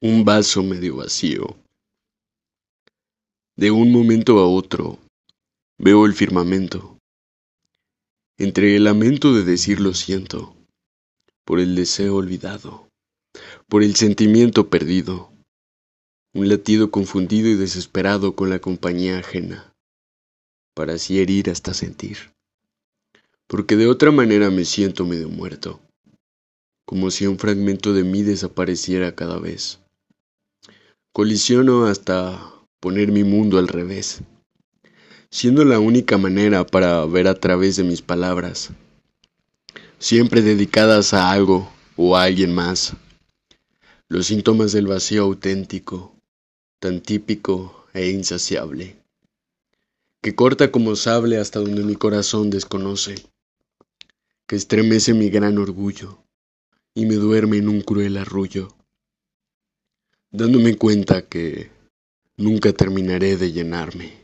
un vaso medio vacío. De un momento a otro veo el firmamento. Entre el lamento de decir lo siento, por el deseo olvidado, por el sentimiento perdido, un latido confundido y desesperado con la compañía ajena, para así herir hasta sentir, porque de otra manera me siento medio muerto, como si un fragmento de mí desapareciera cada vez. Colisiono hasta poner mi mundo al revés, siendo la única manera para ver a través de mis palabras, siempre dedicadas a algo o a alguien más. Los síntomas del vacío auténtico, tan típico e insaciable, que corta como sable hasta donde mi corazón desconoce, que estremece mi gran orgullo y me duerme en un cruel arrullo dándome cuenta que nunca terminaré de llenarme.